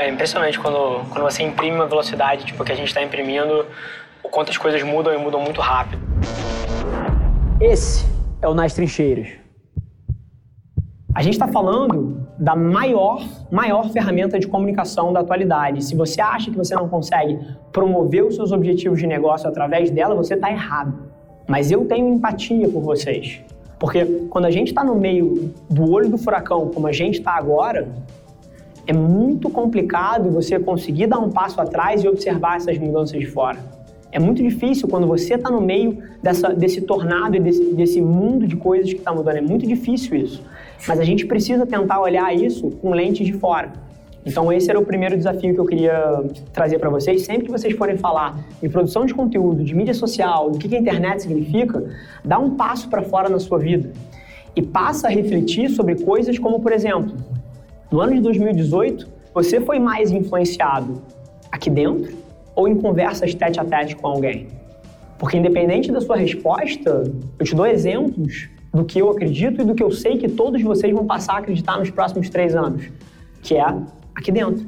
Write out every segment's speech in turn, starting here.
É impressionante quando, quando você imprime uma velocidade, tipo, que a gente está imprimindo, o quanto as coisas mudam e mudam muito rápido. Esse é o Nas Trincheiras. A gente está falando da maior, maior ferramenta de comunicação da atualidade. Se você acha que você não consegue promover os seus objetivos de negócio através dela, você está errado. Mas eu tenho empatia por vocês. Porque quando a gente está no meio do olho do furacão, como a gente está agora, é muito complicado você conseguir dar um passo atrás e observar essas mudanças de fora. É muito difícil quando você está no meio dessa, desse tornado e desse, desse mundo de coisas que está mudando. É muito difícil isso. Mas a gente precisa tentar olhar isso com lentes de fora. Então esse era o primeiro desafio que eu queria trazer para vocês. Sempre que vocês forem falar de produção de conteúdo, de mídia social, do que a internet significa, dá um passo para fora na sua vida e passa a refletir sobre coisas como, por exemplo, no ano de 2018, você foi mais influenciado aqui dentro ou em conversas tete a tete com alguém? Porque independente da sua resposta, eu te dou exemplos do que eu acredito e do que eu sei que todos vocês vão passar a acreditar nos próximos três anos, que é aqui dentro.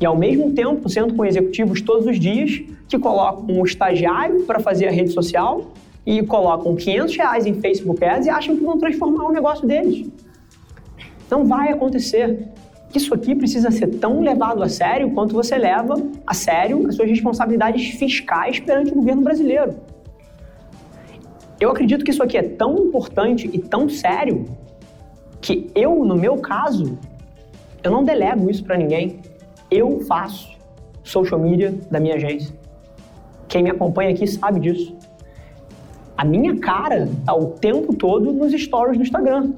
E ao mesmo tempo, sendo com executivos todos os dias que colocam um estagiário para fazer a rede social e colocam 500 reais em Facebook Ads e acham que vão transformar o negócio deles. Não vai acontecer. Isso aqui precisa ser tão levado a sério quanto você leva a sério as suas responsabilidades fiscais perante o governo brasileiro. Eu acredito que isso aqui é tão importante e tão sério que eu, no meu caso, eu não delego isso para ninguém. Eu faço social media da minha agência. Quem me acompanha aqui sabe disso. A minha cara tá o tempo todo nos stories do Instagram.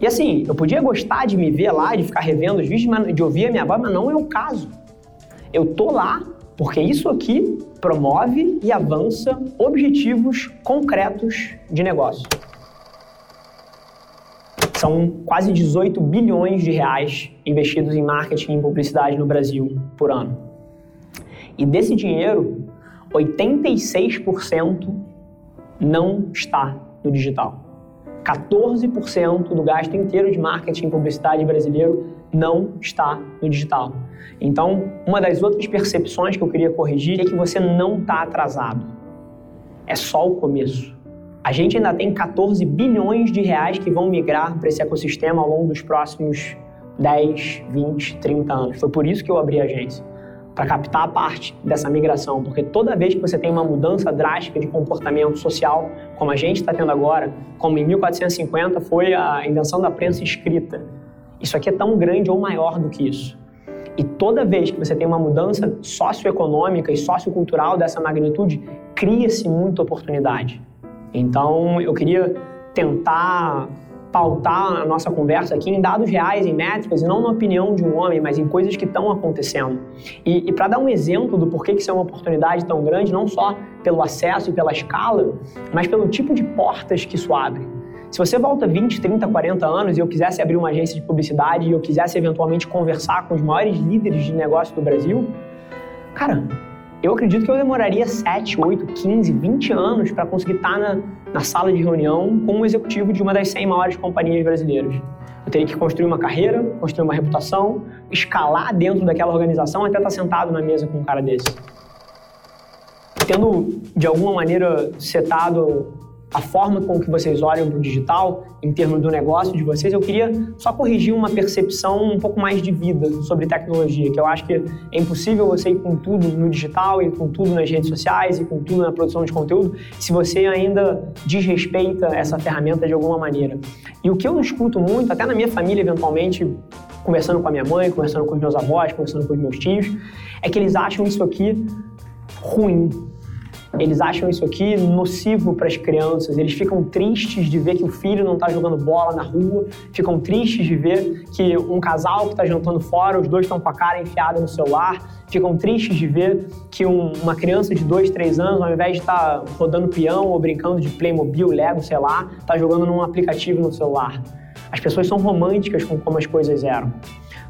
E assim, eu podia gostar de me ver lá, de ficar revendo os vídeos, de ouvir a minha voz, mas não é o caso. Eu tô lá porque isso aqui promove e avança objetivos concretos de negócio. São quase 18 bilhões de reais investidos em marketing e publicidade no Brasil por ano. E desse dinheiro, 86% não está no digital. 14% do gasto inteiro de marketing e publicidade brasileiro não está no digital. Então, uma das outras percepções que eu queria corrigir é que você não está atrasado. É só o começo. A gente ainda tem 14 bilhões de reais que vão migrar para esse ecossistema ao longo dos próximos 10, 20, 30 anos. Foi por isso que eu abri a agência para captar a parte dessa migração, porque toda vez que você tem uma mudança drástica de comportamento social, como a gente está tendo agora, como em 1450 foi a invenção da prensa escrita, isso aqui é tão grande ou maior do que isso. E toda vez que você tem uma mudança socioeconômica e sociocultural dessa magnitude, cria-se muita oportunidade. Então, eu queria tentar pautar a nossa conversa aqui em dados reais, em métricas, e não na opinião de um homem, mas em coisas que estão acontecendo. E, e para dar um exemplo do porquê que isso é uma oportunidade tão grande, não só pelo acesso e pela escala, mas pelo tipo de portas que isso abre. Se você volta 20, 30, 40 anos e eu quisesse abrir uma agência de publicidade e eu quisesse eventualmente conversar com os maiores líderes de negócio do Brasil, cara, eu acredito que eu demoraria 7, 8, 15, 20 anos para conseguir estar tá na, na sala de reunião com um executivo de uma das 100 maiores companhias brasileiras. Eu teria que construir uma carreira, construir uma reputação, escalar dentro daquela organização até estar sentado na mesa com um cara desse. Tendo, de alguma maneira, setado a forma com que vocês olham para o digital, em termos do negócio de vocês, eu queria só corrigir uma percepção um pouco mais de vida sobre tecnologia, que eu acho que é impossível você ir com tudo no digital e com tudo nas redes sociais e com tudo na produção de conteúdo se você ainda desrespeita essa ferramenta de alguma maneira. E o que eu escuto muito, até na minha família, eventualmente, conversando com a minha mãe, conversando com os meus avós, conversando com os meus tios, é que eles acham isso aqui ruim, eles acham isso aqui nocivo para as crianças, eles ficam tristes de ver que o filho não está jogando bola na rua, ficam tristes de ver que um casal que está jantando fora, os dois estão com a cara enfiada no celular, ficam tristes de ver que um, uma criança de 2, 3 anos, ao invés de estar tá rodando peão ou brincando de Playmobil, Lego, sei lá, está jogando num aplicativo no celular. As pessoas são românticas com como as coisas eram.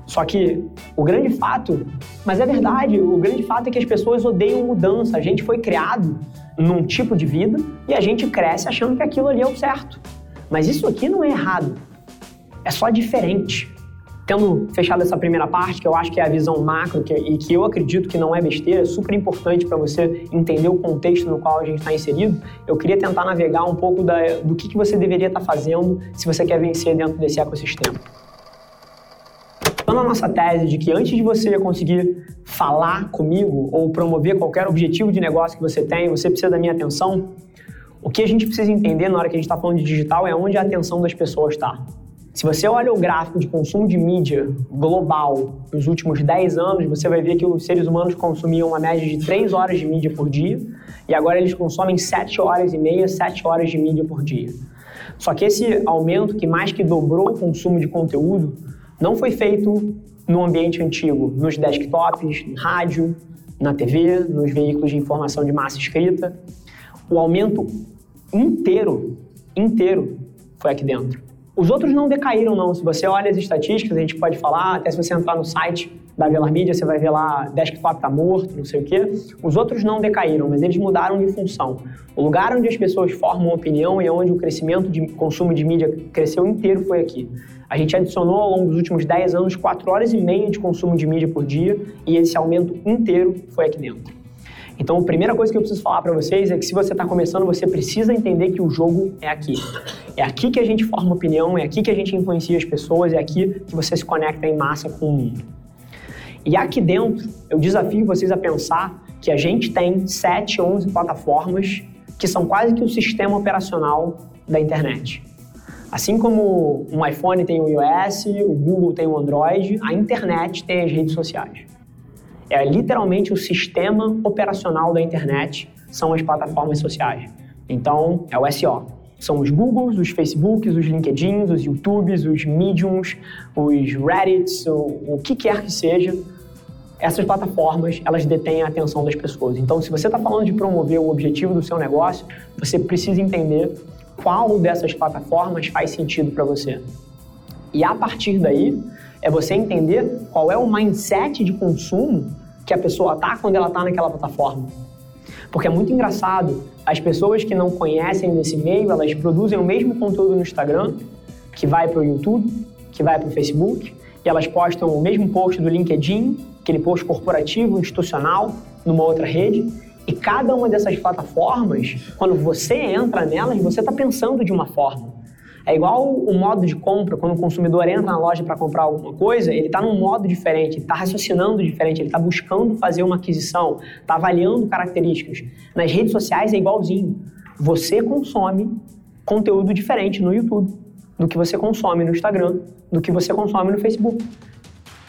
Só que o grande fato, mas é verdade, o grande fato é que as pessoas odeiam mudança. A gente foi criado num tipo de vida e a gente cresce achando que aquilo ali é o certo. Mas isso aqui não é errado. É só diferente. tendo fechado essa primeira parte, que eu acho que é a visão macro que, e que eu acredito que não é besteira, é super importante para você entender o contexto no qual a gente está inserido, eu queria tentar navegar um pouco da, do que, que você deveria estar tá fazendo se você quer vencer dentro desse ecossistema. Então, a nossa tese de que antes de você conseguir falar comigo ou promover qualquer objetivo de negócio que você tem, você precisa da minha atenção, o que a gente precisa entender na hora que a gente está falando de digital é onde a atenção das pessoas está. Se você olha o gráfico de consumo de mídia global nos últimos 10 anos, você vai ver que os seres humanos consumiam uma média de 3 horas de mídia por dia e agora eles consomem 7 horas e meia, 7 horas de mídia por dia. Só que esse aumento, que mais que dobrou o consumo de conteúdo, não foi feito no ambiente antigo, nos desktops, no rádio, na TV, nos veículos de informação de massa escrita. O aumento inteiro, inteiro, foi aqui dentro. Os outros não decaíram, não. Se você olha as estatísticas, a gente pode falar, até se você entrar no site da Velar Media, você vai ver lá, desktop tá morto, não sei o quê. Os outros não decaíram, mas eles mudaram de função. O lugar onde as pessoas formam opinião e onde o crescimento de consumo de mídia cresceu inteiro foi aqui. A gente adicionou ao longo dos últimos 10 anos 4 horas e meia de consumo de mídia por dia e esse aumento inteiro foi aqui dentro. Então, a primeira coisa que eu preciso falar para vocês é que se você está começando, você precisa entender que o jogo é aqui. É aqui que a gente forma opinião, é aqui que a gente influencia as pessoas, é aqui que você se conecta em massa com o mundo. E aqui dentro, eu desafio vocês a pensar que a gente tem 7, 11 plataformas que são quase que o sistema operacional da internet. Assim como um iPhone tem o iOS, o Google tem o Android, a internet tem as redes sociais. É literalmente o sistema operacional da internet, são as plataformas sociais. Então, é o SEO. São os Googles, os Facebooks, os LinkedIns, os YouTubes, os Mediums, os Reddits, o, o que quer que seja. Essas plataformas, elas detêm a atenção das pessoas. Então, se você está falando de promover o objetivo do seu negócio, você precisa entender qual dessas plataformas faz sentido para você. E a partir daí, é você entender qual é o mindset de consumo que a pessoa tá quando ela tá naquela plataforma. Porque é muito engraçado, as pessoas que não conhecem desse meio, elas produzem o mesmo conteúdo no Instagram, que vai para o YouTube, que vai para o Facebook, e elas postam o mesmo post do LinkedIn, aquele post corporativo, institucional, numa outra rede, e cada uma dessas plataformas, quando você entra nelas, você está pensando de uma forma. É igual o modo de compra, quando o consumidor entra na loja para comprar alguma coisa, ele está num modo diferente, ele está raciocinando diferente, ele está buscando fazer uma aquisição, está avaliando características. Nas redes sociais é igualzinho. Você consome conteúdo diferente no YouTube do que você consome no Instagram, do que você consome no Facebook.